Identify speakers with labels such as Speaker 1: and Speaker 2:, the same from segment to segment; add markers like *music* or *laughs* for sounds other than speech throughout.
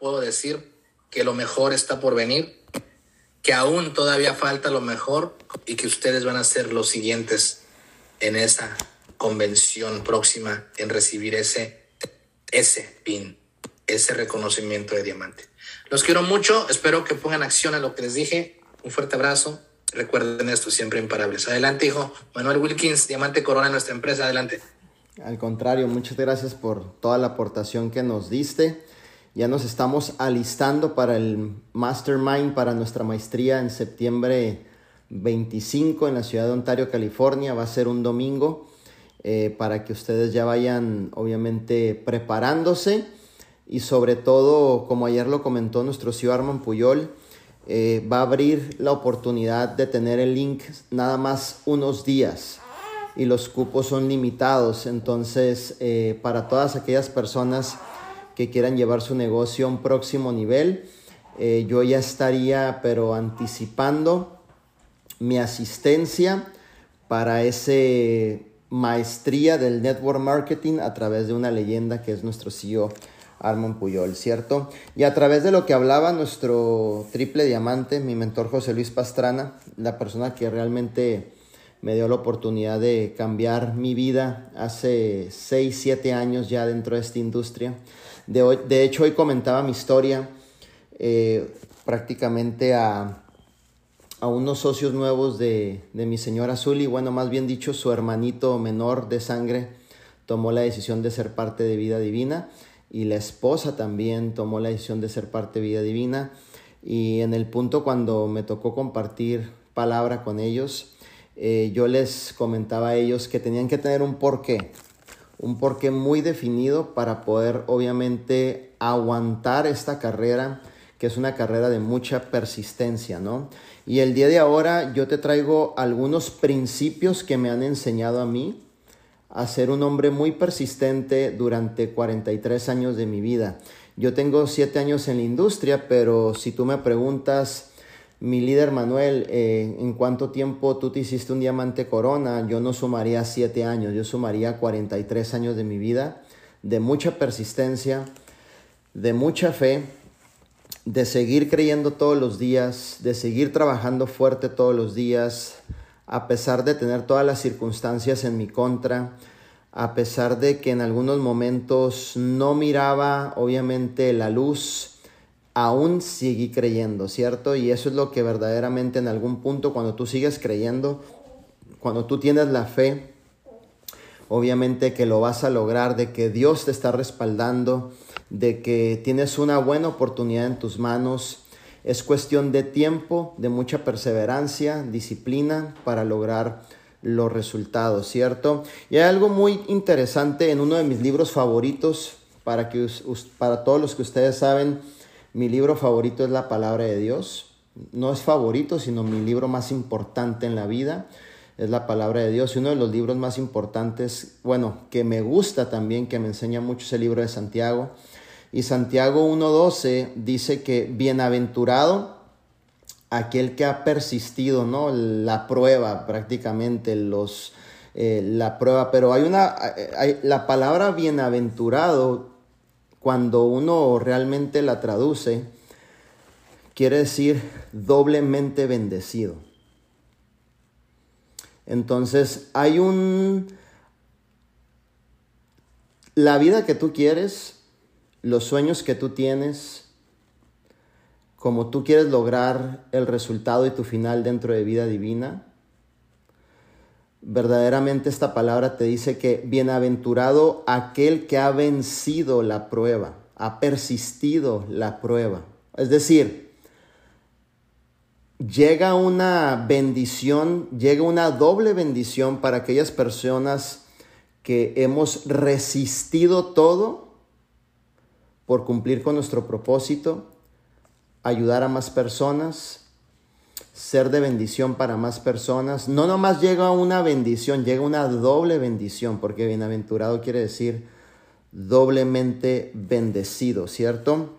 Speaker 1: puedo decir que lo mejor está por venir, que aún todavía falta lo mejor y que ustedes van a ser los siguientes en esa convención próxima en recibir ese, ese pin, ese reconocimiento de diamante. Los quiero mucho, espero que pongan acción a lo que les dije. Un fuerte abrazo. Recuerden esto, siempre imparables. Adelante, hijo. Manuel Wilkins, Diamante Corona, nuestra empresa. Adelante.
Speaker 2: Al contrario, muchas gracias por toda la aportación que nos diste. Ya nos estamos alistando para el Mastermind, para nuestra maestría en septiembre 25 en la ciudad de Ontario, California. Va a ser un domingo eh, para que ustedes ya vayan, obviamente, preparándose. Y sobre todo, como ayer lo comentó nuestro CEO Armand Puyol, eh, va a abrir la oportunidad de tener el link nada más unos días y los cupos son limitados. Entonces, eh, para todas aquellas personas que quieran llevar su negocio a un próximo nivel, eh, yo ya estaría, pero anticipando mi asistencia para ese maestría del network marketing a través de una leyenda que es nuestro CEO Armand Puyol, ¿cierto? Y a través de lo que hablaba nuestro triple diamante, mi mentor José Luis Pastrana, la persona que realmente me dio la oportunidad de cambiar mi vida hace 6, 7 años ya dentro de esta industria. De, de hecho, hoy comentaba mi historia eh, prácticamente a, a, unos socios nuevos de, de mi señora Azul y bueno, más bien dicho, su hermanito menor de sangre tomó la decisión de ser parte de Vida Divina y la esposa también tomó la decisión de ser parte de Vida Divina. Y en el punto cuando me tocó compartir palabra con ellos, eh, yo les comentaba a ellos que tenían que tener un porqué, un porqué muy definido para poder obviamente aguantar esta carrera, que es una carrera de mucha persistencia, ¿no? Y el día de ahora yo te traigo algunos principios que me han enseñado a mí a ser un hombre muy persistente durante 43 años de mi vida. Yo tengo 7 años en la industria, pero si tú me preguntas, mi líder Manuel, eh, ¿en cuánto tiempo tú te hiciste un diamante corona? Yo no sumaría 7 años, yo sumaría 43 años de mi vida, de mucha persistencia, de mucha fe, de seguir creyendo todos los días, de seguir trabajando fuerte todos los días, a pesar de tener todas las circunstancias en mi contra, a pesar de que en algunos momentos no miraba obviamente la luz, aún seguí creyendo, ¿cierto? Y eso es lo que verdaderamente en algún punto cuando tú sigues creyendo, cuando tú tienes la fe, obviamente que lo vas a lograr, de que Dios te está respaldando, de que tienes una buena oportunidad en tus manos, es cuestión de tiempo, de mucha perseverancia, disciplina para lograr los resultados, ¿cierto? Y hay algo muy interesante en uno de mis libros favoritos, para, que, para todos los que ustedes saben, mi libro favorito es la palabra de Dios. No es favorito, sino mi libro más importante en la vida es la palabra de Dios. Y uno de los libros más importantes, bueno, que me gusta también, que me enseña mucho, es el libro de Santiago. Y Santiago 1.12 dice que bienaventurado aquel que ha persistido, ¿no? La prueba prácticamente, los, eh, la prueba. Pero hay una, hay, la palabra bienaventurado, cuando uno realmente la traduce, quiere decir doblemente bendecido. Entonces, hay un... La vida que tú quieres los sueños que tú tienes, como tú quieres lograr el resultado y tu final dentro de vida divina. Verdaderamente esta palabra te dice que bienaventurado aquel que ha vencido la prueba, ha persistido la prueba. Es decir, llega una bendición, llega una doble bendición para aquellas personas que hemos resistido todo por cumplir con nuestro propósito, ayudar a más personas, ser de bendición para más personas. No nomás llega una bendición, llega una doble bendición, porque bienaventurado quiere decir doblemente bendecido, ¿cierto?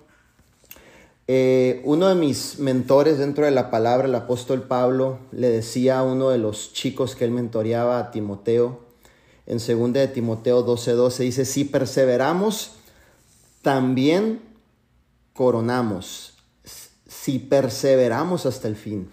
Speaker 2: Eh, uno de mis mentores dentro de la palabra, el apóstol Pablo, le decía a uno de los chicos que él mentoreaba, a Timoteo, en 2 de Timoteo 12:12, dice, si perseveramos, también coronamos, si perseveramos hasta el fin.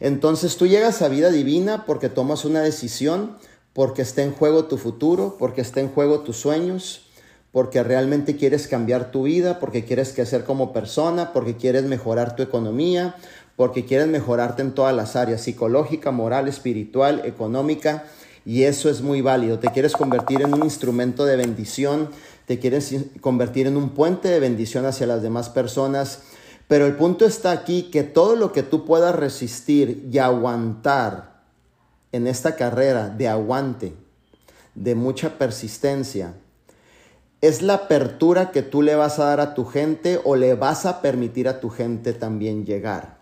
Speaker 2: Entonces tú llegas a vida divina porque tomas una decisión, porque está en juego tu futuro, porque está en juego tus sueños, porque realmente quieres cambiar tu vida, porque quieres crecer como persona, porque quieres mejorar tu economía, porque quieres mejorarte en todas las áreas, psicológica, moral, espiritual, económica, y eso es muy válido. Te quieres convertir en un instrumento de bendición, te quieres convertir en un puente de bendición hacia las demás personas, pero el punto está aquí que todo lo que tú puedas resistir y aguantar en esta carrera de aguante, de mucha persistencia, es la apertura que tú le vas a dar a tu gente o le vas a permitir a tu gente también llegar.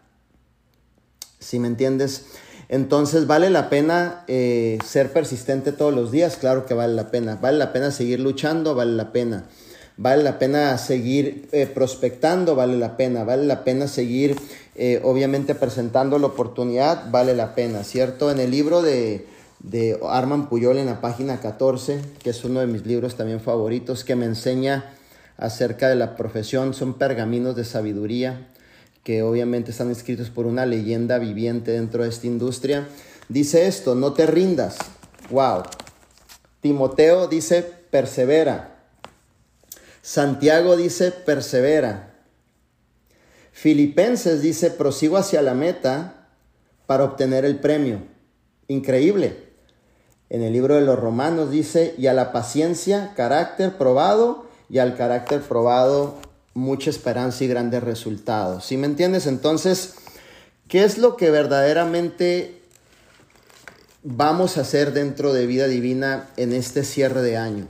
Speaker 2: Si me entiendes? Entonces, ¿vale la pena eh, ser persistente todos los días? Claro que vale la pena. ¿Vale la pena seguir luchando? Vale la pena vale la pena seguir eh, prospectando, vale la pena, vale la pena seguir eh, obviamente presentando la oportunidad, vale la pena, ¿cierto? En el libro de, de Arman Puyol en la página 14, que es uno de mis libros también favoritos, que me enseña acerca de la profesión, son pergaminos de sabiduría que obviamente están escritos por una leyenda viviente dentro de esta industria. Dice esto, no te rindas. Wow. Timoteo dice, persevera. Santiago dice, persevera. Filipenses dice, prosigo hacia la meta para obtener el premio. Increíble. En el libro de los Romanos dice, y a la paciencia, carácter probado, y al carácter probado, mucha esperanza y grandes resultados. ¿Sí me entiendes? Entonces, ¿qué es lo que verdaderamente vamos a hacer dentro de vida divina en este cierre de año?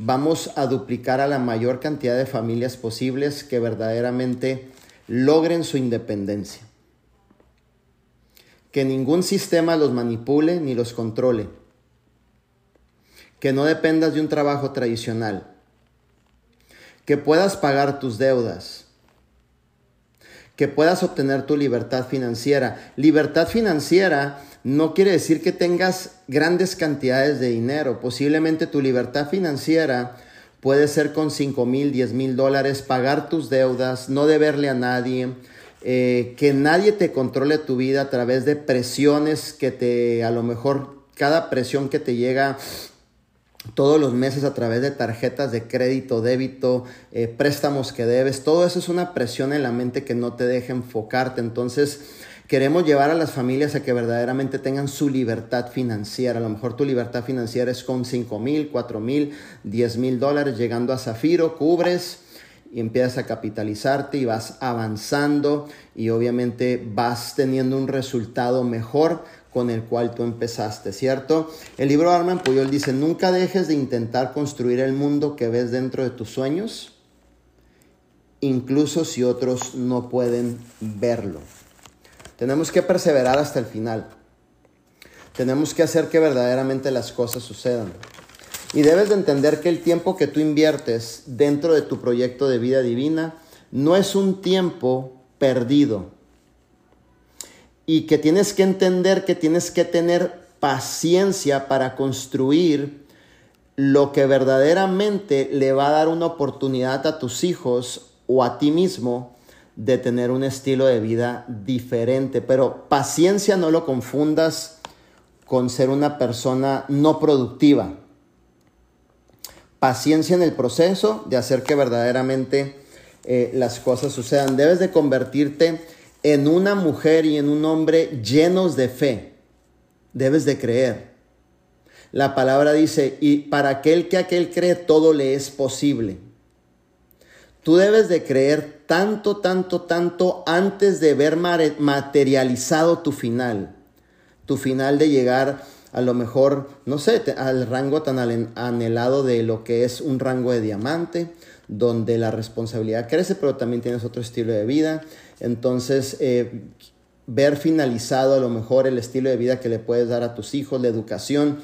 Speaker 2: Vamos a duplicar a la mayor cantidad de familias posibles que verdaderamente logren su independencia. Que ningún sistema los manipule ni los controle. Que no dependas de un trabajo tradicional. Que puedas pagar tus deudas. Que puedas obtener tu libertad financiera. Libertad financiera no quiere decir que tengas grandes cantidades de dinero. Posiblemente tu libertad financiera puede ser con 5 mil, 10 mil dólares, pagar tus deudas, no deberle a nadie, eh, que nadie te controle tu vida a través de presiones que te, a lo mejor, cada presión que te llega todos los meses a través de tarjetas de crédito, débito, eh, préstamos que debes, todo eso es una presión en la mente que no te deja enfocarte. Entonces, Queremos llevar a las familias a que verdaderamente tengan su libertad financiera. A lo mejor tu libertad financiera es con 5 mil, 4 mil, 10 mil dólares, llegando a Zafiro, cubres y empiezas a capitalizarte y vas avanzando y obviamente vas teniendo un resultado mejor con el cual tú empezaste, ¿cierto? El libro Arman Puyol dice, nunca dejes de intentar construir el mundo que ves dentro de tus sueños, incluso si otros no pueden verlo. Tenemos que perseverar hasta el final. Tenemos que hacer que verdaderamente las cosas sucedan. Y debes de entender que el tiempo que tú inviertes dentro de tu proyecto de vida divina no es un tiempo perdido. Y que tienes que entender que tienes que tener paciencia para construir lo que verdaderamente le va a dar una oportunidad a tus hijos o a ti mismo de tener un estilo de vida diferente. Pero paciencia no lo confundas con ser una persona no productiva. Paciencia en el proceso de hacer que verdaderamente eh, las cosas sucedan. Debes de convertirte en una mujer y en un hombre llenos de fe. Debes de creer. La palabra dice, y para aquel que aquel cree, todo le es posible. Tú debes de creer tanto, tanto, tanto antes de ver materializado tu final. Tu final de llegar a lo mejor, no sé, al rango tan anhelado de lo que es un rango de diamante, donde la responsabilidad crece, pero también tienes otro estilo de vida. Entonces, eh, ver finalizado a lo mejor el estilo de vida que le puedes dar a tus hijos, la educación.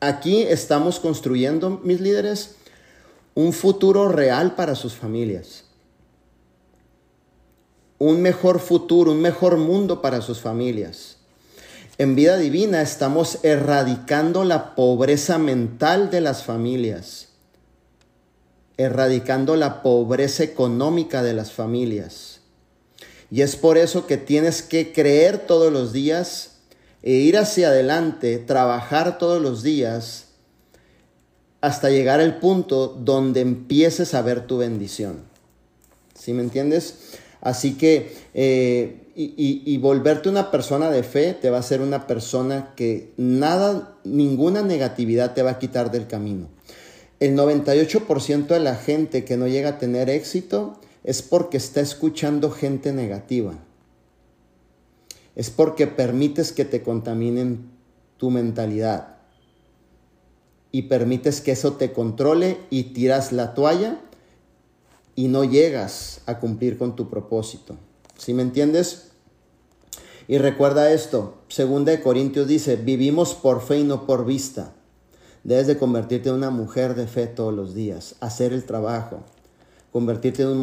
Speaker 2: Aquí estamos construyendo, mis líderes, un futuro real para sus familias, un mejor futuro, un mejor mundo para sus familias. En vida divina estamos erradicando la pobreza mental de las familias. erradicando la pobreza económica de las familias. Y es por eso que tienes que creer todos los días e ir hacia adelante, trabajar todos los días hasta llegar al punto donde empieces a ver tu bendición. ¿Sí me entiendes? Así que, eh, y, volverte una persona de fe te va a hacer una persona que nada, ninguna negatividad te va a quitar del camino. El 98% de la gente que no llega a tener éxito es porque está escuchando gente negativa. Es porque permites que te contaminen tu mentalidad. Y permites que eso te controle y tiras la toalla y no llegas a cumplir con tu propósito. ¿Sí me entiendes? Y recuerda esto, segunda de Corintios dice, vivimos por fe y no por vista. Debes de convertirte en una mujer de fe todos los días, hacer el trabajo, convertirte en un,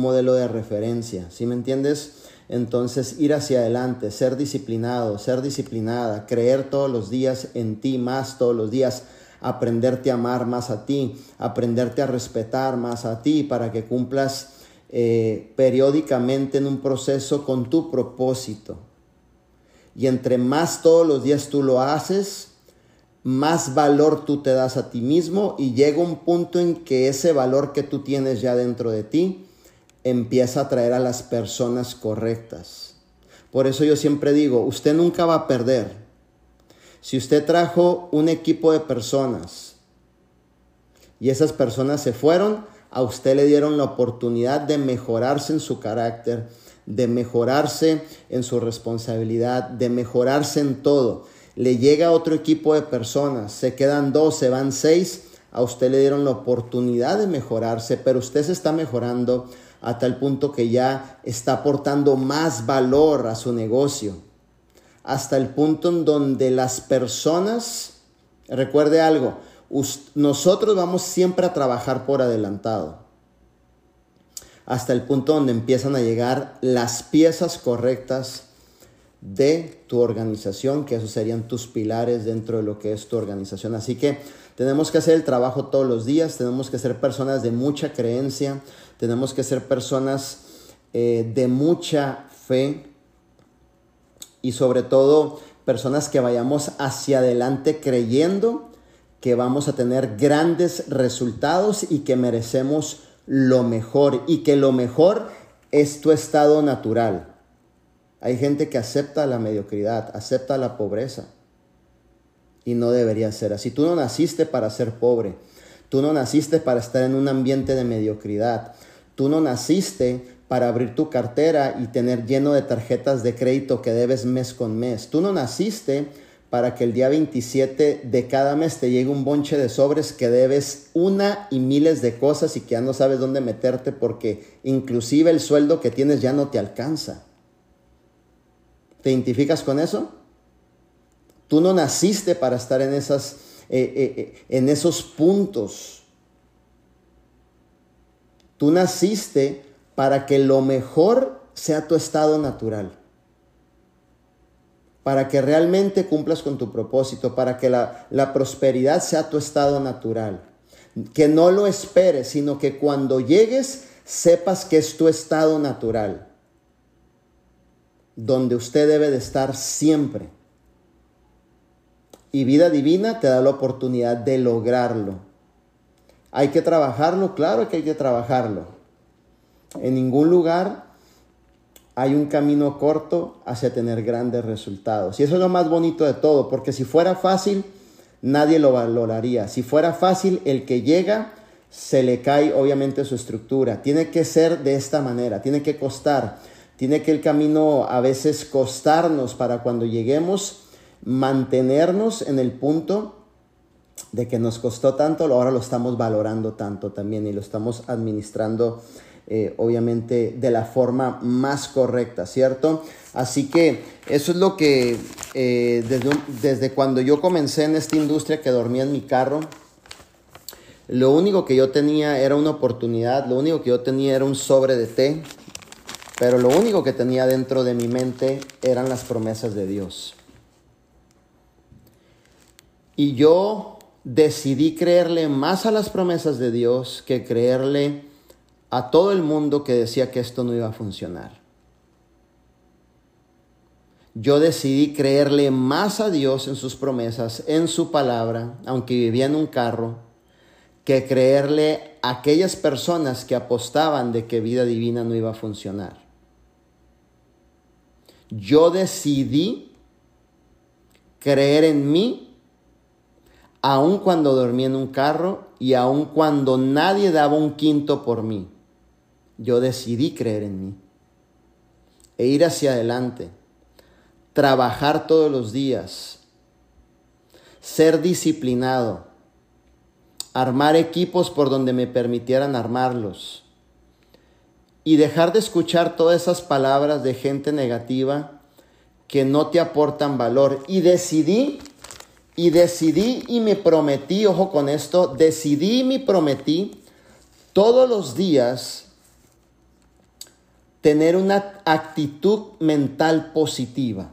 Speaker 2: modelo de referencia, ¿sí me entiendes? Entonces ir hacia adelante, ser disciplinado, ser disciplinada, creer todos los días en ti más todos los días, aprenderte a amar más a ti, aprenderte a respetar más a ti para que cumplas eh, periódicamente en un proceso con tu propósito. Y entre más todos los días tú lo haces, más valor tú te das a ti mismo y llega un punto en que ese valor que tú tienes ya dentro de ti empieza a atraer a las personas correctas. Por eso yo siempre digo, usted nunca va a perder. Si usted trajo un equipo de personas y esas personas se fueron, a usted le dieron la oportunidad de mejorarse en su carácter, de mejorarse en su responsabilidad, de mejorarse en todo. Le llega otro equipo de personas, se quedan dos, se van seis, a usted le dieron la oportunidad de mejorarse, pero usted se está mejorando a tal punto que ya está aportando más valor a su negocio, hasta el punto en donde las personas, recuerde algo, nosotros vamos siempre a trabajar por adelantado, hasta el punto donde empiezan a llegar las piezas correctas de tu organización, que esos serían tus pilares dentro de lo que es tu organización. Así que tenemos que hacer el trabajo todos los días, tenemos que ser personas de mucha creencia, tenemos que ser personas eh, de mucha fe y sobre todo personas que vayamos hacia adelante creyendo que vamos a tener grandes resultados y que merecemos lo mejor y que lo mejor es tu estado natural. Hay gente que acepta la mediocridad, acepta la pobreza. Y no debería ser así. Tú no naciste para ser pobre. Tú no naciste para estar en un ambiente de mediocridad. Tú no naciste para abrir tu cartera y tener lleno de tarjetas de crédito que debes mes con mes. Tú no naciste para que el día 27 de cada mes te llegue un bonche de sobres que debes una y miles de cosas y que ya no sabes dónde meterte porque inclusive el sueldo que tienes ya no te alcanza. ¿Te identificas con eso? Tú no naciste para estar en, esas, eh, eh, eh, en esos puntos. Tú naciste para que lo mejor sea tu estado natural. Para que realmente cumplas con tu propósito, para que la, la prosperidad sea tu estado natural. Que no lo esperes, sino que cuando llegues sepas que es tu estado natural donde usted debe de estar siempre. Y vida divina te da la oportunidad de lograrlo. ¿Hay que trabajarlo? Claro que hay que trabajarlo. En ningún lugar hay un camino corto hacia tener grandes resultados. Y eso es lo más bonito de todo, porque si fuera fácil, nadie lo valoraría. Si fuera fácil, el que llega se le cae obviamente su estructura. Tiene que ser de esta manera, tiene que costar. Tiene que el camino a veces costarnos para cuando lleguemos mantenernos en el punto de que nos costó tanto, ahora lo estamos valorando tanto también y lo estamos administrando eh, obviamente de la forma más correcta, ¿cierto? Así que eso es lo que eh, desde, desde cuando yo comencé en esta industria que dormía en mi carro, lo único que yo tenía era una oportunidad, lo único que yo tenía era un sobre de té, pero lo único que tenía dentro de mi mente eran las promesas de Dios. Y yo decidí creerle más a las promesas de Dios que creerle a todo el mundo que decía que esto no iba a funcionar. Yo decidí creerle más a Dios en sus promesas, en su palabra, aunque vivía en un carro, que creerle a aquellas personas que apostaban de que vida divina no iba a funcionar. Yo decidí creer en mí, aun cuando dormía en un carro y aun cuando nadie daba un quinto por mí. Yo decidí creer en mí e ir hacia adelante trabajar todos los días, ser disciplinado, armar equipos por donde me permitieran armarlos y dejar de escuchar todas esas palabras de gente negativa que no te aportan valor. Y decidí, y decidí y me prometí, ojo con esto, decidí y me prometí todos los días tener una actitud mental positiva.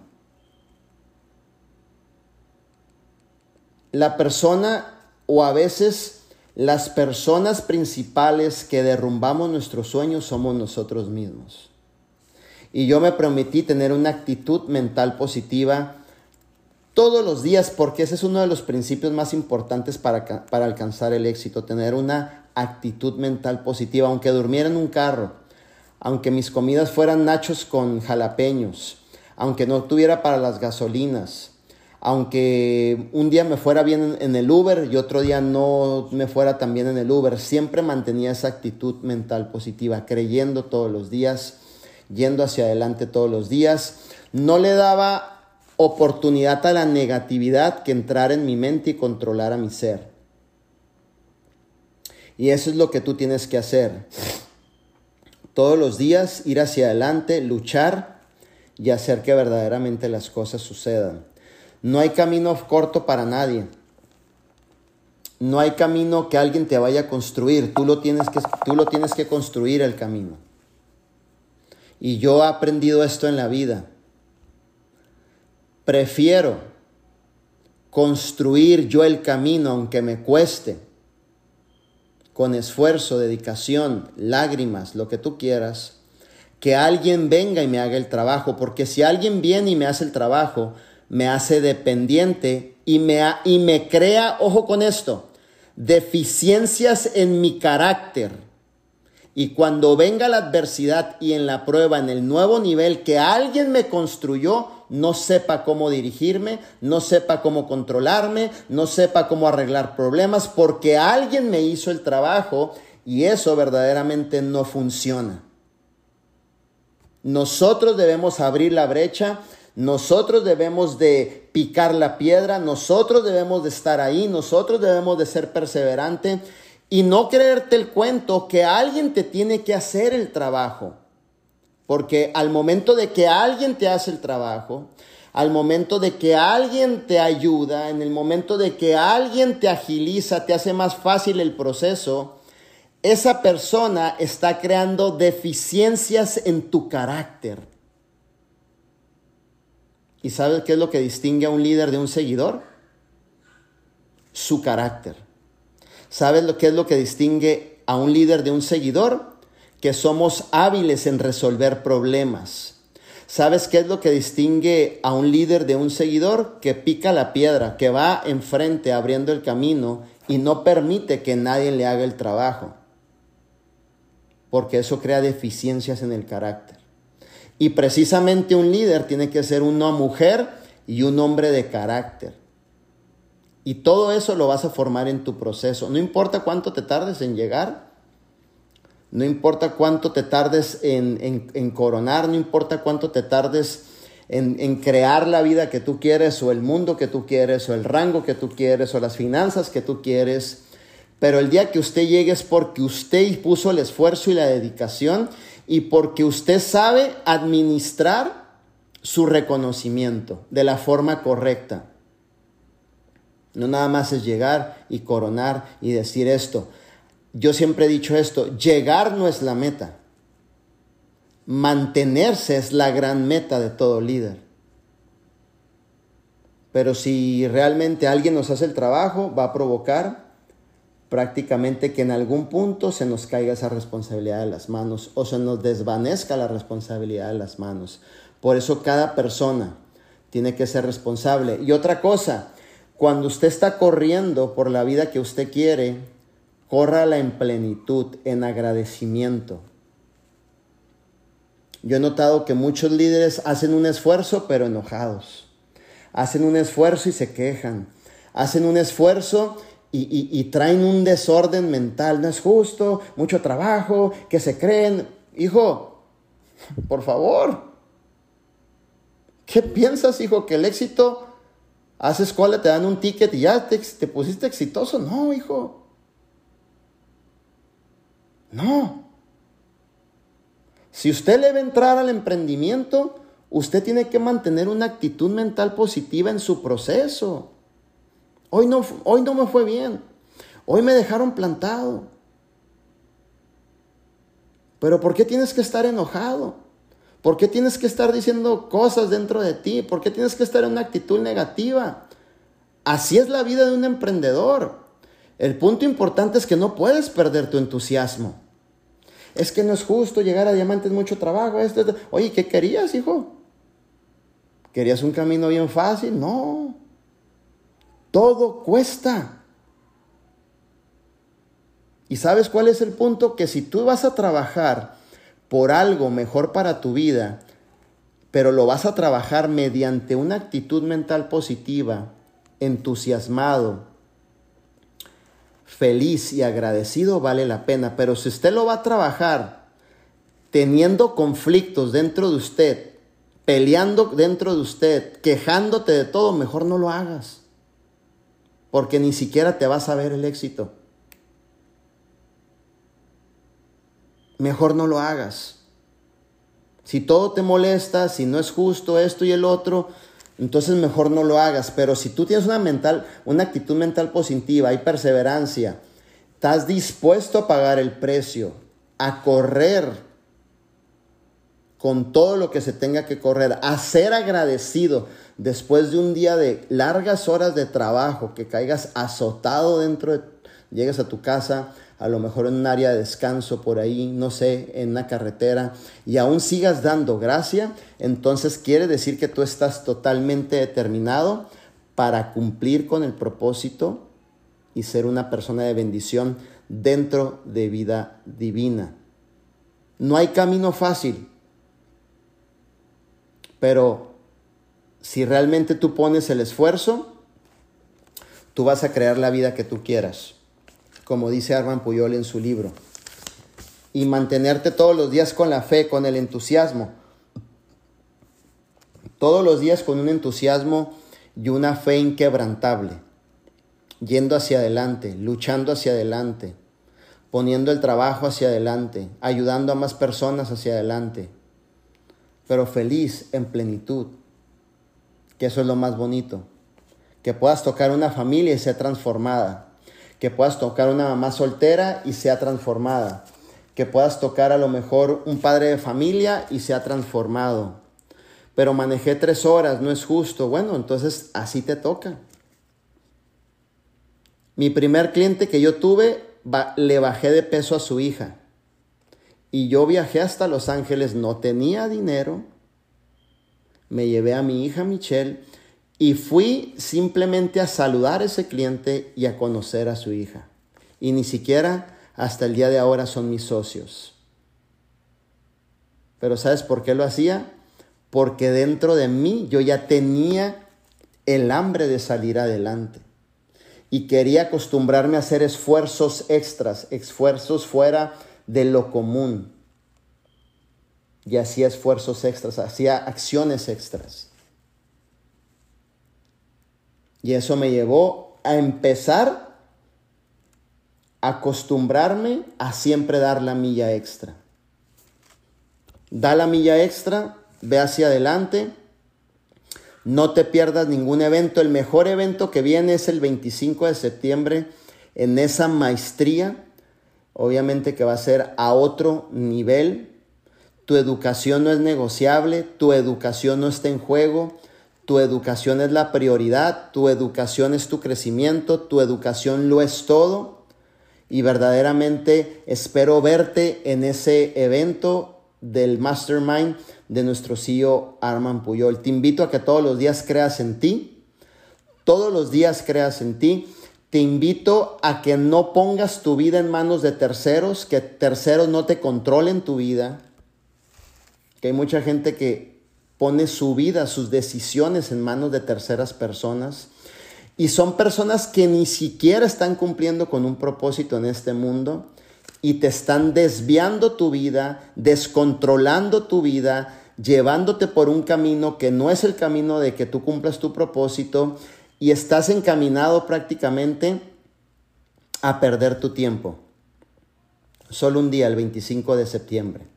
Speaker 2: la persona o a veces las personas principales que derrumbamos nuestros sueños somos nosotros mismos. Y yo me prometí tener una actitud mental positiva todos los días porque ese es uno de los principios más importantes para, para alcanzar el éxito, tener una actitud mental positiva, aunque durmiera en un carro, aunque mis comidas fueran nachos con jalapeños, aunque no tuviera para las gasolinas, aunque un día me fuera bien en el Uber y otro día no me fuera tan bien en el Uber, siempre mantenía esa actitud mental positiva, creyendo todos los días, yendo hacia adelante todos los días. No le daba oportunidad a la negatividad que entrara en mi mente y controlara mi ser. Y eso es lo que tú tienes que hacer. Todos los días ir hacia adelante, luchar y hacer que verdaderamente las cosas sucedan. No hay camino corto para nadie. No hay camino que alguien te vaya a construir. Tú lo tienes que, tú lo tienes que construir el camino. Y yo he aprendido esto en la vida. Prefiero construir yo el camino aunque me cueste, con esfuerzo, dedicación, lágrimas, lo que tú quieras, que alguien venga y me haga el trabajo, porque si alguien viene y me hace el trabajo, me hace dependiente y me, y me crea, ojo con esto, deficiencias en mi carácter. Y cuando venga la adversidad y en la prueba, en el nuevo nivel que alguien me construyó, no sepa cómo dirigirme, no sepa cómo controlarme, no sepa cómo arreglar problemas, porque alguien me hizo el trabajo y eso verdaderamente no funciona. Nosotros debemos abrir la brecha nosotros debemos de picar la piedra, nosotros debemos de estar ahí, nosotros debemos de ser perseverante y no creerte el cuento que alguien te tiene que hacer el trabajo. Porque al momento de que alguien te hace el trabajo, al momento de que alguien te ayuda, en el momento de que alguien te agiliza, te hace más fácil el proceso, esa persona está creando deficiencias en tu carácter. ¿Y sabes qué es lo que distingue a un líder de un seguidor? Su carácter. ¿Sabes lo que es lo que distingue a un líder de un seguidor? Que somos hábiles en resolver problemas. ¿Sabes qué es lo que distingue a un líder de un seguidor? Que pica la piedra, que va enfrente abriendo el camino y no permite que nadie le haga el trabajo. Porque eso crea deficiencias en el carácter. Y precisamente un líder tiene que ser una mujer y un hombre de carácter. Y todo eso lo vas a formar en tu proceso. No importa cuánto te tardes en llegar, no importa cuánto te tardes en, coronar, no importa cuánto te tardes en, en, crear la vida que tú quieres, o el mundo que tú quieres, o el rango que tú quieres, o las finanzas que tú quieres. Pero el día que usted llegue es porque usted puso el esfuerzo y la dedicación y porque usted sabe administrar su reconocimiento de la forma correcta. No nada más es llegar y coronar y decir esto. Yo siempre he dicho esto, llegar no es la meta. Mantenerse es la gran meta de todo líder. Pero si realmente alguien nos hace el trabajo, va a provocar prácticamente que en algún punto se nos caiga esa responsabilidad de las manos o se nos desvanezca la responsabilidad de las manos. Por eso cada persona tiene que ser responsable. Y otra cosa, cuando usted está corriendo por la vida que usted quiere, córrala en plenitud, en agradecimiento. Yo he notado que muchos líderes hacen un esfuerzo pero enojados. Hacen un esfuerzo y se quejan. Hacen un esfuerzo y, traen un desorden mental. No es justo, mucho trabajo, que se creen. Hijo, por favor. ¿Qué piensas, hijo? Que el éxito, haces escuela, te dan un ticket y ya te, te pusiste exitoso. No, hijo. No. Si usted le va a entrar al emprendimiento, usted tiene que mantener una actitud mental positiva en su proceso. Hoy no, hoy no me fue bien. Hoy me dejaron plantado. Pero ¿por qué tienes que estar enojado? ¿Por qué tienes que estar diciendo cosas dentro de ti? ¿Por qué tienes que estar en una actitud negativa? Así es la vida de un emprendedor. El punto importante es que no puedes perder tu entusiasmo es que no es justo llegar a diamantes, mucho trabajo. Oye, ¿qué querías, hijo? ¿Querías un camino bien fácil? No. Todo cuesta. ¿Y sabes cuál es el punto? Que si tú vas a trabajar por algo mejor para tu vida, pero lo vas a trabajar mediante una actitud mental positiva, entusiasmado, feliz y agradecido, vale la pena. Pero si usted lo va a trabajar teniendo conflictos dentro de usted, peleando dentro de usted, quejándote de todo, mejor no lo hagas. Porque ni siquiera te vas a ver el éxito. Mejor no lo hagas. Si todo te molesta, si no es justo esto y el otro, entonces mejor no lo hagas. Pero si tú tienes una mental, una actitud mental positiva, hay perseverancia, estás dispuesto a pagar el precio, a correr con todo lo que se tenga que correr, a ser agradecido después de un día de largas horas de trabajo, que caigas azotado dentro de, llegues a tu casa, a lo mejor en un área de descanso por ahí, no sé, en una carretera, y aún sigas dando gracia, entonces quiere decir que tú estás totalmente determinado para cumplir con el propósito y ser una persona de bendición dentro de vida divina. No hay camino fácil, pero si realmente tú pones el esfuerzo, tú vas a crear la vida que tú quieras como dice Arman Puyol en su libro. Y mantenerte todos los días con la fe, con el entusiasmo. Todos los días con un entusiasmo y una fe inquebrantable. Yendo hacia adelante, luchando hacia adelante, poniendo el trabajo hacia adelante, ayudando a más personas hacia adelante. Pero feliz en plenitud, que eso es lo más bonito. Que puedas tocar una familia y sea transformada que puedas tocar una mamá soltera y sea transformada, que puedas tocar a lo mejor un padre de familia y sea transformado. Pero manejé tres horas, no es justo. Bueno, entonces así te toca. Mi primer cliente que yo tuve, le bajé de peso a su hija. Y yo viajé hasta Los Ángeles, no tenía dinero. Me llevé a mi hija Michelle y fui simplemente a saludar a ese cliente y a conocer a su hija. Y ni siquiera hasta el día de ahora son mis socios. Pero ¿sabes por qué lo hacía? Porque dentro de mí yo ya tenía el hambre de salir adelante. Y quería acostumbrarme a hacer esfuerzos extras, esfuerzos fuera de lo común. Y hacía esfuerzos extras, hacía acciones extras. Y eso me llevó a empezar a acostumbrarme a siempre dar la milla extra. Da la milla extra, ve hacia adelante, no te pierdas ningún evento. El mejor evento que viene es el 25 de septiembre en esa maestría. Obviamente que va a ser a otro nivel. Tu educación no es negociable, tu educación no está en juego tu educación es la prioridad, tu educación es tu crecimiento, tu educación lo es todo. Y verdaderamente espero verte en ese evento del Mastermind de nuestro CEO Arman Puyol. Te invito a que todos los días creas en ti, todos los días creas en ti. Te invito a que no pongas tu vida en manos de terceros, que terceros no te controlen tu vida. Que hay mucha gente que pone su vida, sus decisiones en manos de terceras personas. Y son personas que ni siquiera están cumpliendo con un propósito en este mundo y te están desviando tu vida, descontrolando tu vida, llevándote por un camino que no es el camino de que tú cumplas tu propósito y estás encaminado prácticamente a perder tu tiempo. Solo un día, el 25 de septiembre.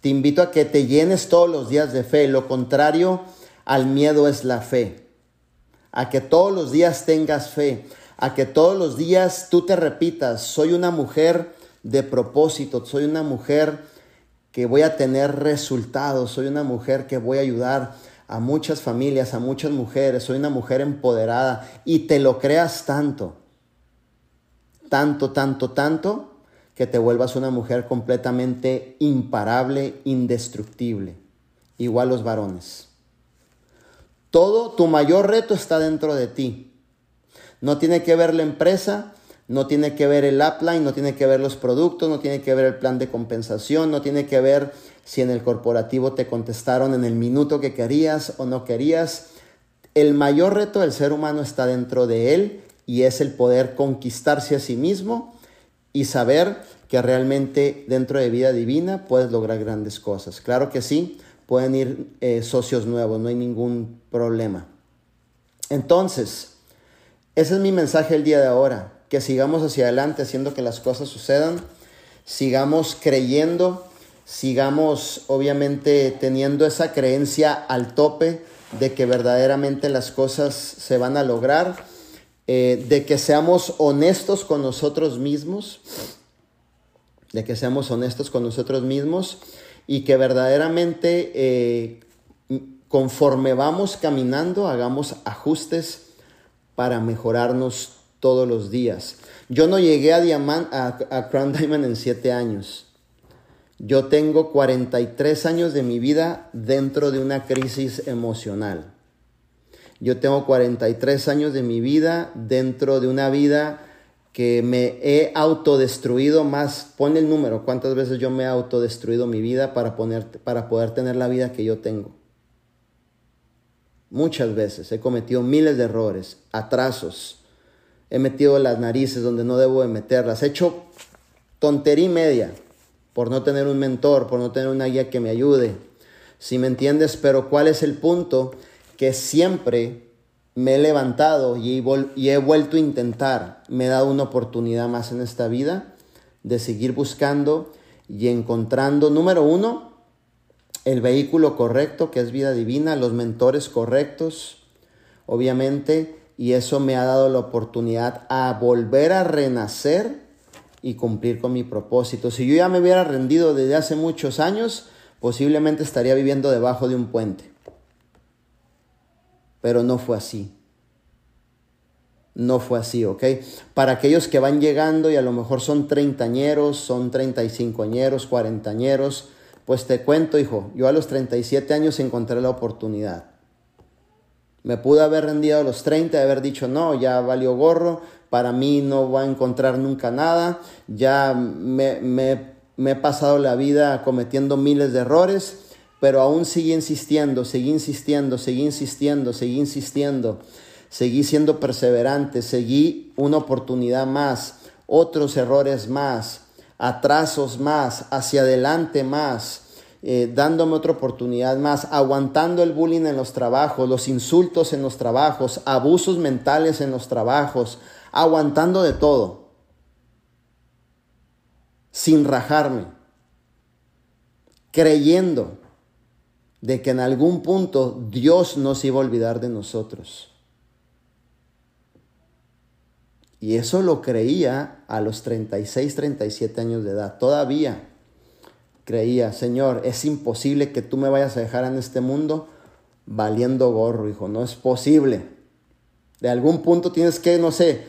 Speaker 2: Te invito a que te llenes todos los días de fe. Lo contrario al miedo es la fe. A que todos los días tengas fe. A que todos los días tú te repitas, soy una mujer de propósito, soy una mujer que voy a tener resultados, soy una mujer que voy a ayudar a muchas familias, a muchas mujeres, soy una mujer empoderada y te lo creas tanto, tanto, tanto, tanto, que te vuelvas una mujer completamente imparable, indestructible, igual los varones. Todo tu mayor reto está dentro de ti. No tiene que ver la empresa, no tiene que ver el upline, no tiene que ver los productos, no tiene que ver el plan de compensación, no tiene que ver si en el corporativo te contestaron en el minuto que querías o no querías. El mayor reto del ser humano está dentro de él y es el poder conquistarse a sí mismo y saber que realmente dentro de vida divina puedes lograr grandes cosas. Claro que sí, pueden ir eh, socios nuevos, no hay ningún problema. Entonces, ese es mi mensaje el día de ahora que sigamos hacia adelante haciendo que las cosas sucedan, sigamos creyendo, sigamos obviamente teniendo esa creencia al tope de que verdaderamente las cosas se van a lograr, eh, de que seamos honestos con nosotros mismos, de que seamos honestos con nosotros mismos y que verdaderamente eh, conforme vamos caminando hagamos ajustes para mejorarnos todos los días. Yo no llegué a, Diamant, a, Crown Diamond en 7 años. Yo tengo 43 años de mi vida dentro de una crisis emocional. Yo tengo 43 años de mi vida dentro de una vida que me he autodestruido más. Pon el número, cuántas veces yo me he autodestruido mi vida para, poner, para poder tener la vida que yo tengo. Muchas veces he cometido miles de errores, atrasos, he metido las narices donde no debo de meterlas, he hecho tontería media por no tener un mentor, por no tener una guía que me ayude. Si me entiendes, pero ¿cuál es el punto? Que siempre me he levantado y he, vuelto a intentar, me he dado una oportunidad más en esta vida de seguir buscando y encontrando, número uno, el vehículo correcto, que es vida divina, los mentores correctos, obviamente, y eso me ha dado la oportunidad a volver a renacer y cumplir con mi propósito. Si yo ya me hubiera rendido desde hace muchos años, posiblemente estaría viviendo debajo de un puente. Pero no fue así. No fue así, ¿ok? Para aquellos que van llegando y a lo mejor son treintañeros, son treinta y cinco añeros, cuarentañeros, pues te cuento, hijo, yo a los 37 años encontré la oportunidad. Me pude haber rendido a los 30 y haber dicho, no, ya valió gorro, para mí no va a encontrar nunca nada, ya me, me, me he pasado la vida cometiendo miles de errores, pero aún sigue insistiendo, seguí insistiendo, seguí insistiendo, seguí insistiendo, seguí siendo perseverante, seguí una oportunidad más, otros errores más, atrasos más, hacia adelante más eh, dándome otra oportunidad más, aguantando el bullying en los trabajos, los insultos en los trabajos, abusos mentales en los trabajos, aguantando de todo, sin rajarme, creyendo de que en algún punto Dios nos iba a olvidar de nosotros. Y eso lo creía a los 36, 37 años de edad, todavía creía, Señor, es imposible que tú me vayas a dejar en este mundo valiendo gorro, hijo, no es posible. De algún punto tienes que, no sé,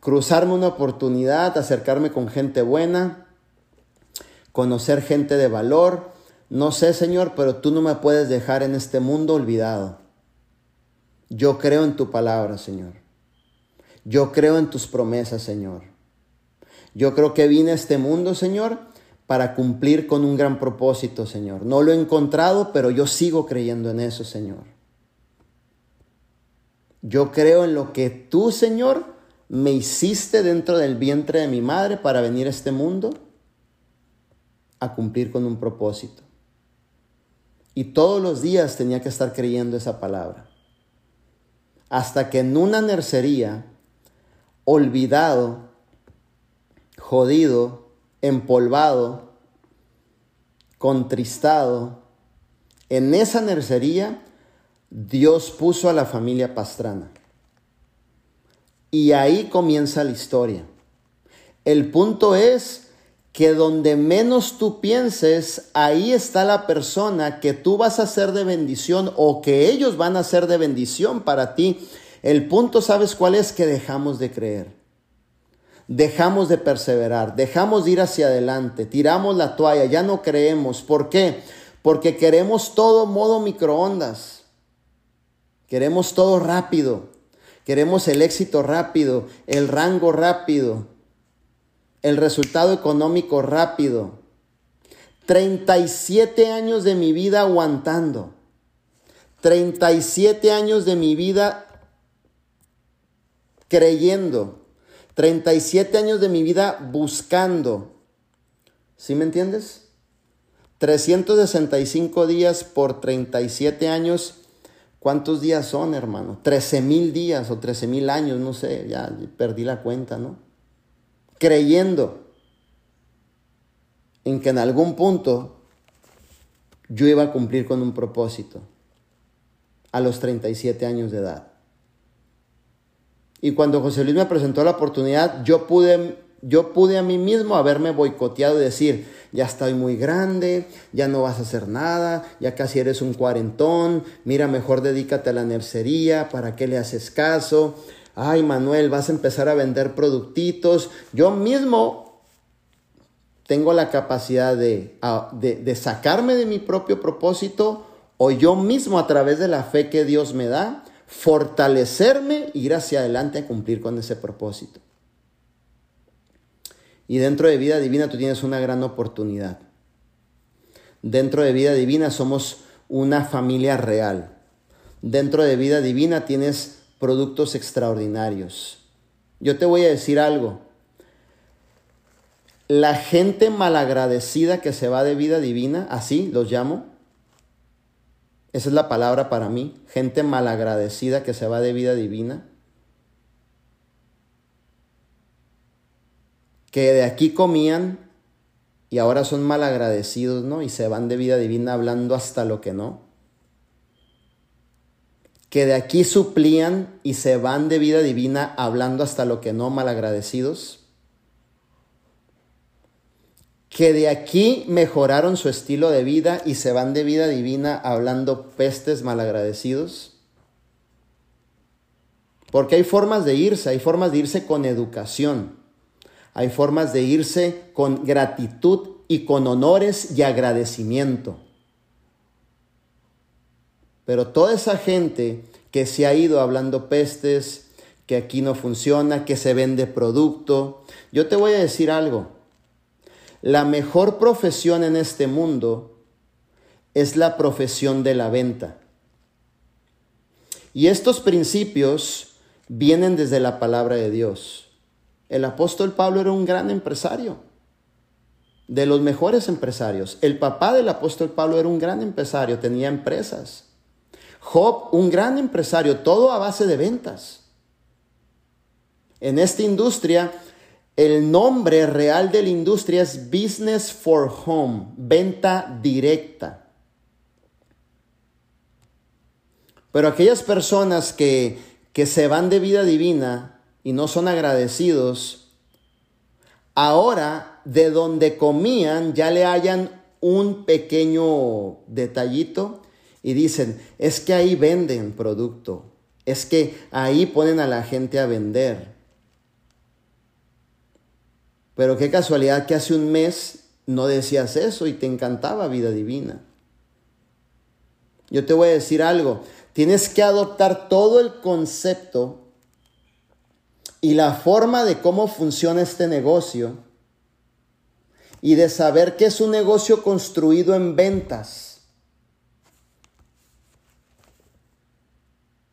Speaker 2: cruzarme una oportunidad, acercarme con gente buena, conocer gente de valor. No sé, Señor, pero tú no me puedes dejar en este mundo olvidado. Yo creo en tu palabra, Señor. Yo creo en tus promesas, Señor. Yo creo que vine a este mundo, Señor, para cumplir con un gran propósito, Señor. No lo he encontrado, pero yo sigo creyendo en eso, Señor. Yo creo en lo que tú, Señor, me hiciste dentro del vientre de mi madre para venir a este mundo a cumplir con un propósito. Y todos los días tenía que estar creyendo esa palabra. Hasta que en una nercería, olvidado, jodido, empolvado, contristado, en esa nercería Dios puso a la familia Pastrana. Y ahí comienza la historia. El punto es que donde menos tú pienses, ahí está la persona que tú vas a ser de bendición o que ellos van a ser de bendición para ti. El punto, ¿sabes cuál es? Que dejamos de creer dejamos de perseverar, dejamos de ir hacia adelante, tiramos la toalla, ya no creemos. ¿Por qué? Porque queremos todo modo microondas. Queremos todo rápido. Queremos el éxito rápido, el rango rápido, el resultado económico rápido. 37 años de mi vida aguantando. 37 años de mi vida creyendo 37 años de mi vida buscando. ¿Sí me entiendes? 365 días por 37 años. ¿Cuántos días son, hermano? 13 mil días o 13 mil años, no sé, ya perdí la cuenta, ¿no? Creyendo en que en algún punto yo iba a cumplir con un propósito a los 37 años de edad. Y cuando José Luis me presentó la oportunidad, yo pude, yo pude a mí mismo haberme boicoteado y decir, ya estoy muy grande, ya no vas a hacer nada, ya casi eres un cuarentón, mira, mejor dedícate a la nercería, ¿para qué le haces caso? Ay, Manuel, vas a empezar a vender productitos. Yo mismo tengo la capacidad de, de, sacarme de mi propio propósito o yo mismo a través de la fe que Dios me da, fortalecerme e ir hacia adelante a cumplir con ese propósito. Y dentro de vida divina tú tienes una gran oportunidad. Dentro de vida divina somos una familia real. Dentro de vida divina tienes productos extraordinarios. Yo te voy a decir algo. La gente malagradecida que se va de vida divina, así los llamo, esa es la palabra para mí. Gente malagradecida que se va de vida divina. Que de aquí comían y ahora son malagradecidos, ¿no? Y se van de vida divina hablando hasta lo que no. Que de aquí suplían y se van de vida divina hablando hasta lo que no, malagradecidos que de aquí mejoraron su estilo de vida y se van de vida divina hablando pestes malagradecidos? Porque hay formas de irse, hay formas de irse con educación, hay formas de irse con gratitud y con honores y agradecimiento. Pero toda esa gente que se ha ido hablando pestes, que aquí no funciona, que se vende producto, yo te voy a decir algo. La mejor profesión en este mundo es la profesión de la venta. Y estos principios vienen desde la palabra de Dios. El apóstol Pablo era un gran empresario, de los mejores empresarios. El papá del apóstol Pablo era un gran empresario, tenía empresas. Job, un gran empresario, todo a base de ventas. En esta industria el nombre real de la industria es Business for Home, venta directa. Pero aquellas personas que, que se van de vida divina y no son agradecidos, ahora de donde comían ya le hayan un pequeño detallito y dicen, es que ahí venden producto, es que ahí ponen a la gente a vender. Pero qué casualidad que hace un mes no decías eso y te encantaba vida divina. Yo te voy a decir algo, tienes que adoptar todo el concepto y la forma de cómo funciona este negocio y de saber que es un negocio construido en ventas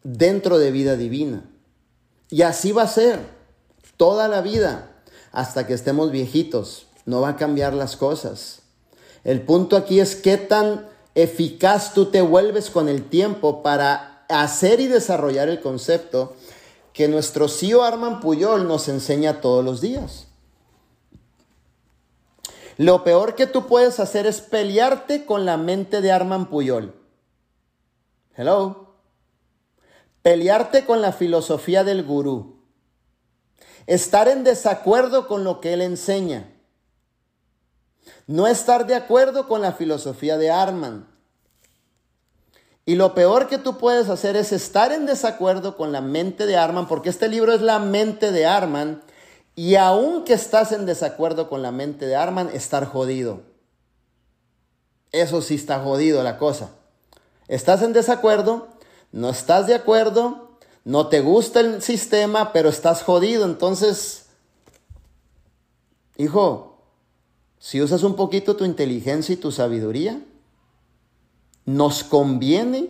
Speaker 2: dentro de vida divina. Y así va a ser toda la vida hasta que estemos viejitos. No va a cambiar las cosas. El punto aquí es qué tan eficaz tú te vuelves con el tiempo para hacer y desarrollar el concepto que nuestro CEO Arman Puyol nos enseña todos los días. Lo peor que tú puedes hacer es pelearte con la mente de Arman Puyol. Hello. Pelearte con la filosofía del gurú. Estar en desacuerdo con lo que él enseña. No estar de acuerdo con la filosofía de Arman. Y lo peor que tú puedes hacer es estar en desacuerdo con la mente de Arman, porque este libro es la mente de Arman, y aunque estás en desacuerdo con la mente de Arman, estar jodido. Eso sí está jodido la cosa. Estás en desacuerdo, no estás de acuerdo, no te gusta el sistema, pero estás jodido. Entonces, hijo, si usas un poquito tu inteligencia y tu sabiduría, nos conviene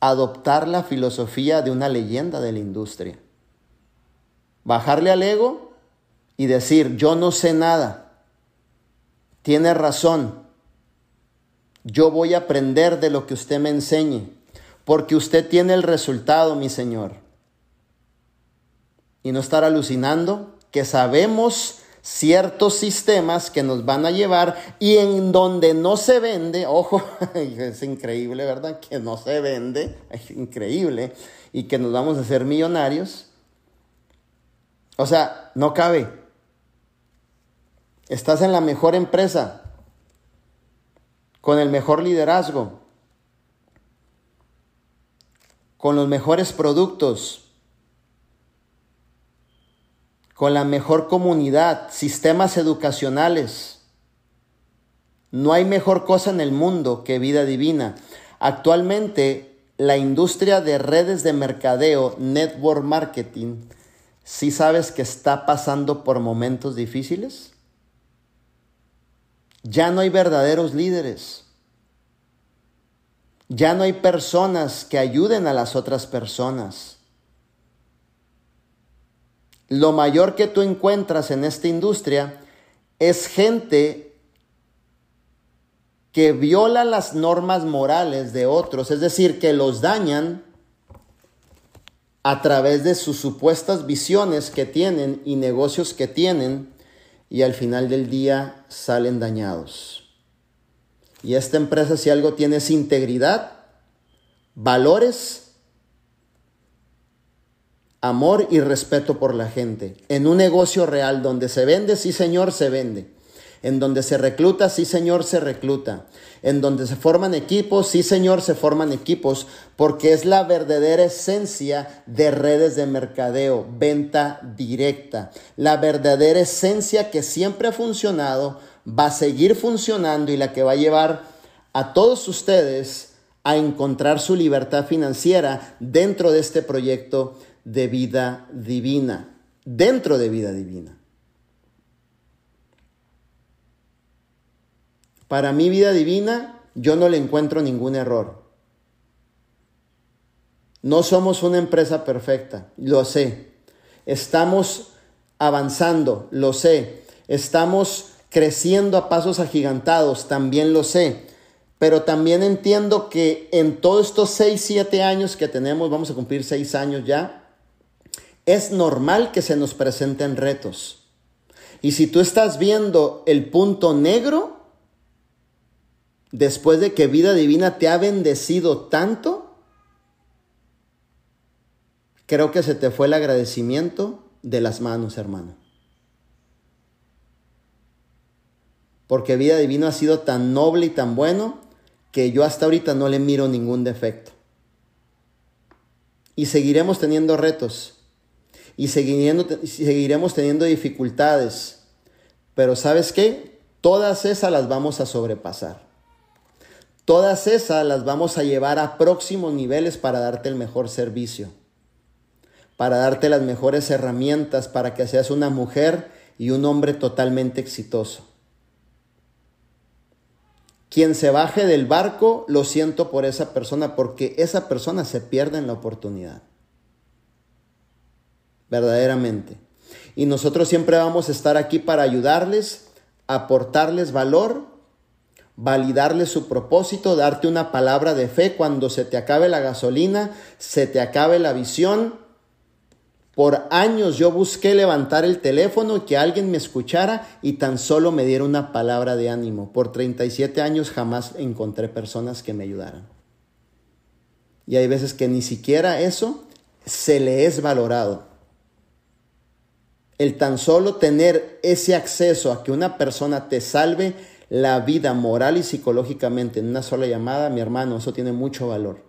Speaker 2: adoptar la filosofía de una leyenda de la industria. Bajarle al ego y decir, yo no sé nada. Tiene razón. Yo voy a aprender de lo que usted me enseñe, porque usted tiene el resultado, mi Señor. Y no estar alucinando que sabemos ciertos sistemas que nos van a llevar y en donde no se vende, ojo, *laughs* es increíble, ¿verdad? Que no se vende, es increíble, y que nos vamos a hacer millonarios. O sea, no cabe. Estás en la mejor empresa, con el mejor liderazgo, con los mejores productos, con la mejor comunidad, sistemas educacionales. No hay mejor cosa en el mundo que vida divina. Actualmente, la industria de redes de mercadeo, network marketing, ¿sí sabes que está pasando por momentos difíciles? Ya no hay verdaderos líderes. Ya no hay personas que ayuden a las otras personas. Lo mayor que tú encuentras en esta industria es gente que viola las normas morales de otros, es decir, que los dañan a través de sus supuestas visiones que tienen y negocios que tienen y al final del día salen dañados. Y esta empresa si algo tiene es integridad, valores amor y respeto por la gente. En un negocio real donde se vende, sí señor, se vende. En donde se recluta, sí señor, se recluta. En donde se forman equipos, sí señor, se forman equipos, porque es la verdadera esencia de redes de mercadeo, venta directa. La verdadera esencia que siempre ha funcionado, va a seguir funcionando y la que va a llevar a todos ustedes a encontrar su libertad financiera dentro de este proyecto de vida divina, dentro de vida divina. Para mi vida divina, yo no le encuentro ningún error. No somos una empresa perfecta, lo sé. Estamos avanzando, lo sé. Estamos creciendo a pasos agigantados, también lo sé. Pero también entiendo que en todos estos 6, 7 años que tenemos, vamos a cumplir 6 años ya, es normal que se nos presenten retos. Y si tú estás viendo el punto negro, después de que vida divina te ha bendecido tanto, creo que se te fue el agradecimiento de las manos, hermano. Porque vida divina ha sido tan noble y tan bueno que yo hasta ahorita no le miro ningún defecto. Y seguiremos teniendo retos. Y seguiremos teniendo dificultades. Pero ¿sabes qué? Todas esas las vamos a sobrepasar. Todas esas las vamos a llevar a próximos niveles para darte el mejor servicio. Para darte las mejores herramientas para que seas una mujer y un hombre totalmente exitoso. Quien se baje del barco, lo siento por esa persona, porque esa persona se pierde en la oportunidad. Verdaderamente. Y nosotros siempre vamos a estar aquí para ayudarles, aportarles valor, validarles su propósito, darte una palabra de fe cuando se te acabe la gasolina, se te acabe la visión, por años yo busqué levantar el teléfono que alguien me escuchara y tan solo me diera una palabra de ánimo. Por 37 años jamás encontré personas que me ayudaran. Y hay veces que ni siquiera eso se le es valorado. El tan solo tener ese acceso a que una persona te salve la vida moral y psicológicamente en una sola llamada, mi hermano, eso tiene mucho valor.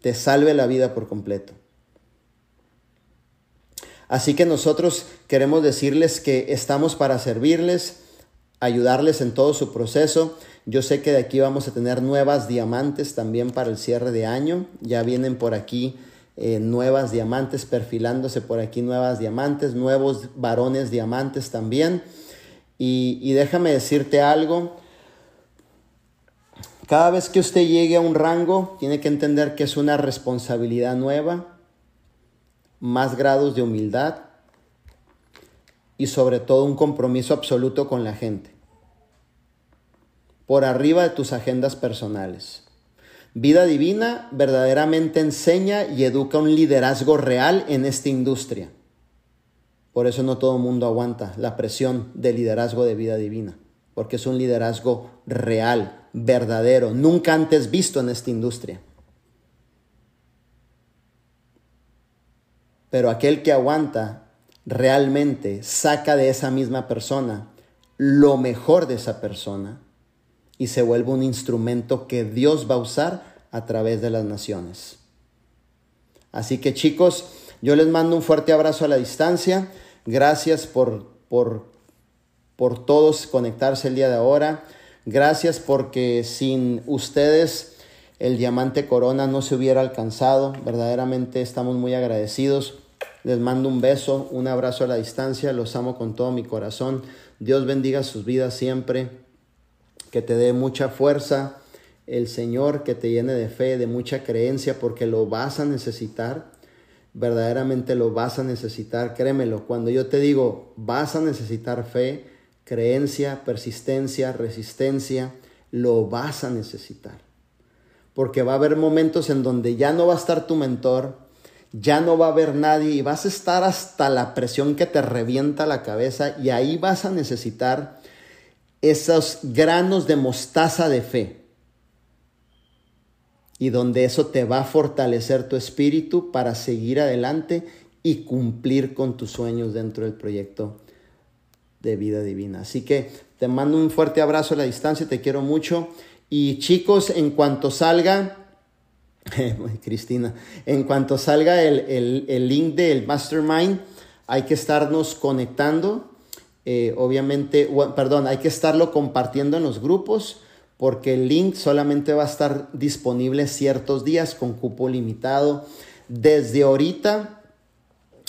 Speaker 2: Te salve la vida por completo. Así que nosotros queremos decirles que estamos para servirles, ayudarles en todo su proceso. Yo sé que de aquí vamos a tener nuevas diamantes también para el cierre de año. Ya vienen por aquí eh, nuevas diamantes, perfilándose por aquí nuevas diamantes, nuevos varones diamantes también. Y, y déjame decirte algo. Cada vez que usted llegue a un rango, tiene que entender que es una responsabilidad nueva más grados de humildad y sobre todo un compromiso absoluto con la gente, por arriba de tus agendas personales. Vida Divina verdaderamente enseña y educa un liderazgo real en esta industria. Por eso no todo el mundo aguanta la presión del liderazgo de Vida Divina, porque es un liderazgo real, verdadero, nunca antes visto en esta industria. Pero aquel que aguanta realmente saca de esa misma persona lo mejor de esa persona y se vuelve un instrumento que Dios va a usar a través de las naciones. Así que chicos, yo les mando un fuerte abrazo a la distancia. Gracias por, por, por todos conectarse el día de ahora. Gracias porque sin ustedes el diamante corona no se hubiera alcanzado. Verdaderamente estamos muy agradecidos. Les mando un beso, un abrazo a la distancia, los amo con todo mi corazón. Dios bendiga sus vidas siempre, que te dé mucha fuerza el Señor, que te llene de fe, de mucha creencia, porque lo vas a necesitar, verdaderamente lo vas a necesitar, créemelo, cuando yo te digo vas a necesitar fe, creencia, persistencia, resistencia, lo vas a necesitar. Porque va a haber momentos en donde ya no va a estar tu mentor, ya no va a haber nadie y vas a estar hasta la presión que te revienta la cabeza y ahí vas a necesitar esos granos de mostaza de fe y donde eso te va a fortalecer tu espíritu para seguir adelante y cumplir con tus sueños dentro del proyecto de vida divina. Así que te mando un fuerte abrazo a la distancia, te quiero mucho y chicos, en cuanto salga *laughs* Cristina, en cuanto salga el, link del mastermind, hay que estarnos conectando. Eh, obviamente, perdón, hay que estarlo compartiendo en los grupos porque el link solamente va a estar disponible ciertos días con cupo limitado. Desde ahorita,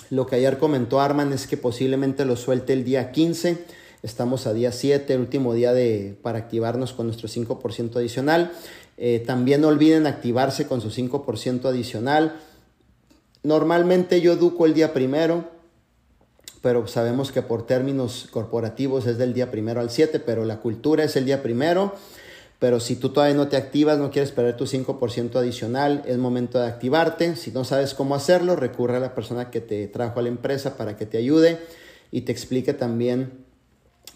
Speaker 2: lo que ayer comentó Arman es que posiblemente lo suelte el día 15. Estamos a día 7, el último día de, para activarnos con nuestro 5% adicional. Eh, también no olviden activarse con su 5% adicional. Normalmente yo educo el día primero, pero sabemos que por términos corporativos es del día primero al 7, pero la cultura es el día primero. Pero si tú todavía no te activas, no quieres perder tu 5% adicional, es momento de activarte. Si no sabes cómo hacerlo, recurre a la persona que te trajo a la empresa para que te ayude y te explique también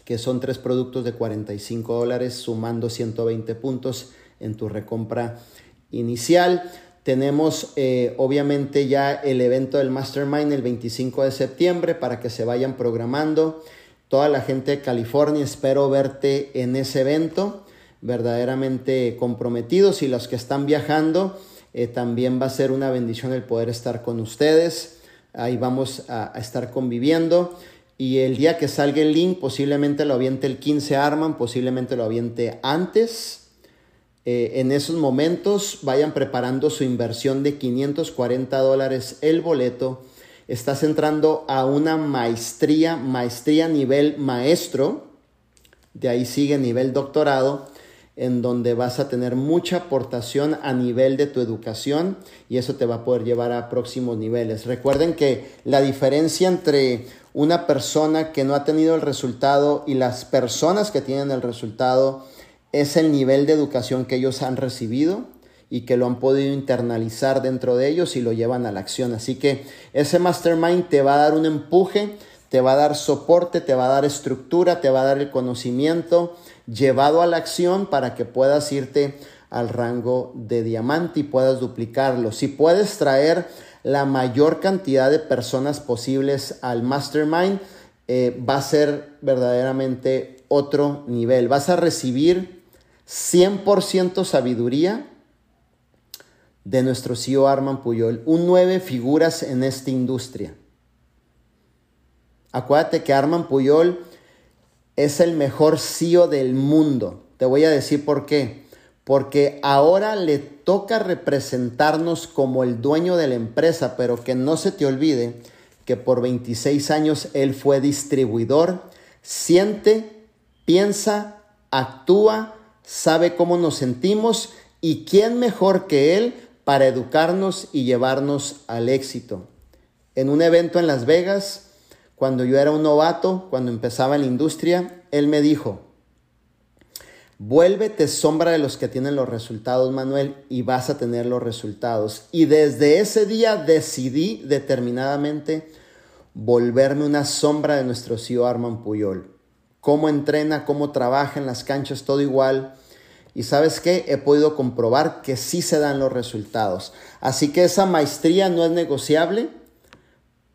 Speaker 2: que son tres productos de 45 dólares sumando 120 puntos en tu recompra inicial. Tenemos eh, obviamente ya el evento del Mastermind el 25 de septiembre para que se vayan programando. Toda la gente de California, espero verte en ese evento. verdaderamente comprometidos y los que están viajando, eh, también va a ser una bendición el poder estar con ustedes. Ahí vamos a, estar conviviendo. Y el día que salga el link, posiblemente lo aviente el 15 Arman, posiblemente lo aviente antes. Eh, en esos momentos vayan preparando su inversión de 540 dólares el boleto. Estás entrando a una maestría, maestría nivel maestro. De ahí sigue nivel doctorado en donde vas a tener mucha aportación a nivel de tu educación y eso te va a poder llevar a próximos niveles. Recuerden que la diferencia entre una persona que no ha tenido el resultado y las personas que tienen el resultado es el nivel de educación que ellos han recibido y que lo han podido internalizar dentro de ellos y lo llevan a la acción. Así que ese mastermind te va a dar un empuje, te va a dar soporte, te va a dar estructura, te va a dar el conocimiento llevado a la acción para que puedas irte al rango de diamante y puedas duplicarlo. Si puedes traer la mayor cantidad de personas posibles al mastermind, eh, va a ser verdaderamente otro nivel. Vas a recibir 100% sabiduría de nuestro CEO Arman Puyol, un nueve figuras en esta industria. Acuérdate que Arman Puyol es el mejor CEO del mundo. Te voy a decir por qué. Porque ahora le toca representarnos como el dueño de la empresa, pero que no se te olvide que por 26 años él fue distribuidor, siente, piensa, actúa, sabe cómo nos sentimos y quién mejor que él para educarnos y llevarnos al éxito. En un evento en Las Vegas, cuando yo era un novato, cuando empezaba la industria, él me dijo, vuélvete sombra de los que tienen los resultados, Manuel, y vas a tener los resultados. Y desde ese día decidí determinadamente volverme una sombra de nuestro CEO Arman Puyol. Cómo entrena, cómo trabaja en las canchas, todo igual. Y sabes qué, he podido comprobar que sí se dan los resultados. Así que esa maestría no es negociable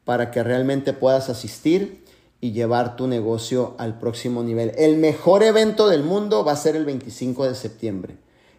Speaker 2: para que realmente puedas asistir y llevar tu negocio al próximo nivel. El mejor evento del mundo va a ser el 25 de septiembre.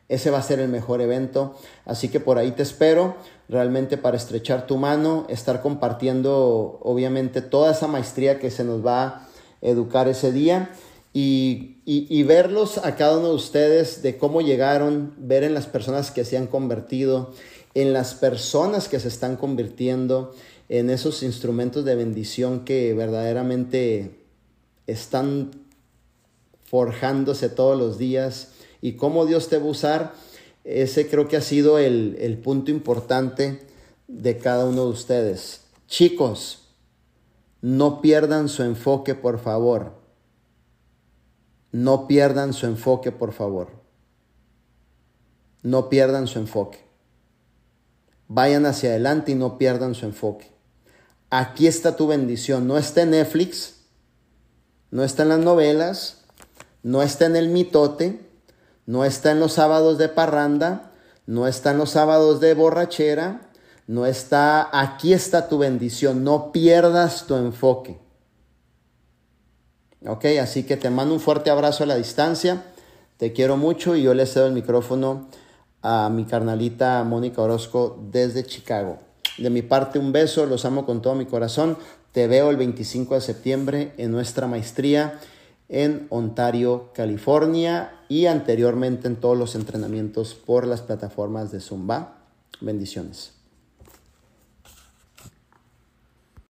Speaker 2: Ese va a ser el mejor evento. Así que por ahí te espero realmente para estrechar tu mano, estar compartiendo obviamente toda esa maestría que se nos va a educar ese día y, y, verlos a cada uno de ustedes de cómo llegaron, ver en las personas que se han convertido, en las personas que se están convirtiendo en esos instrumentos de bendición que verdaderamente están forjándose todos los días y cómo Dios te va a usar, ese creo que ha sido el, el punto importante de cada uno de ustedes. Chicos, no pierdan su enfoque, por favor. No pierdan su enfoque, por favor. No pierdan su enfoque. Vayan hacia adelante y no pierdan su enfoque aquí está tu bendición. No está en Netflix, no está en las novelas, no está en el mitote, no está en los sábados de parranda, no está en los sábados de borrachera, no está, aquí está tu bendición, no pierdas tu enfoque. Ok, así que te mando un fuerte abrazo a la distancia, te quiero mucho y yo le cedo el micrófono a mi carnalita Mónica Orozco desde Chicago. De mi parte, un beso, los amo con todo mi corazón. Te veo el 25 de septiembre en nuestra maestría en Ontario, California y anteriormente en todos los entrenamientos por las plataformas de Zumba. Bendiciones.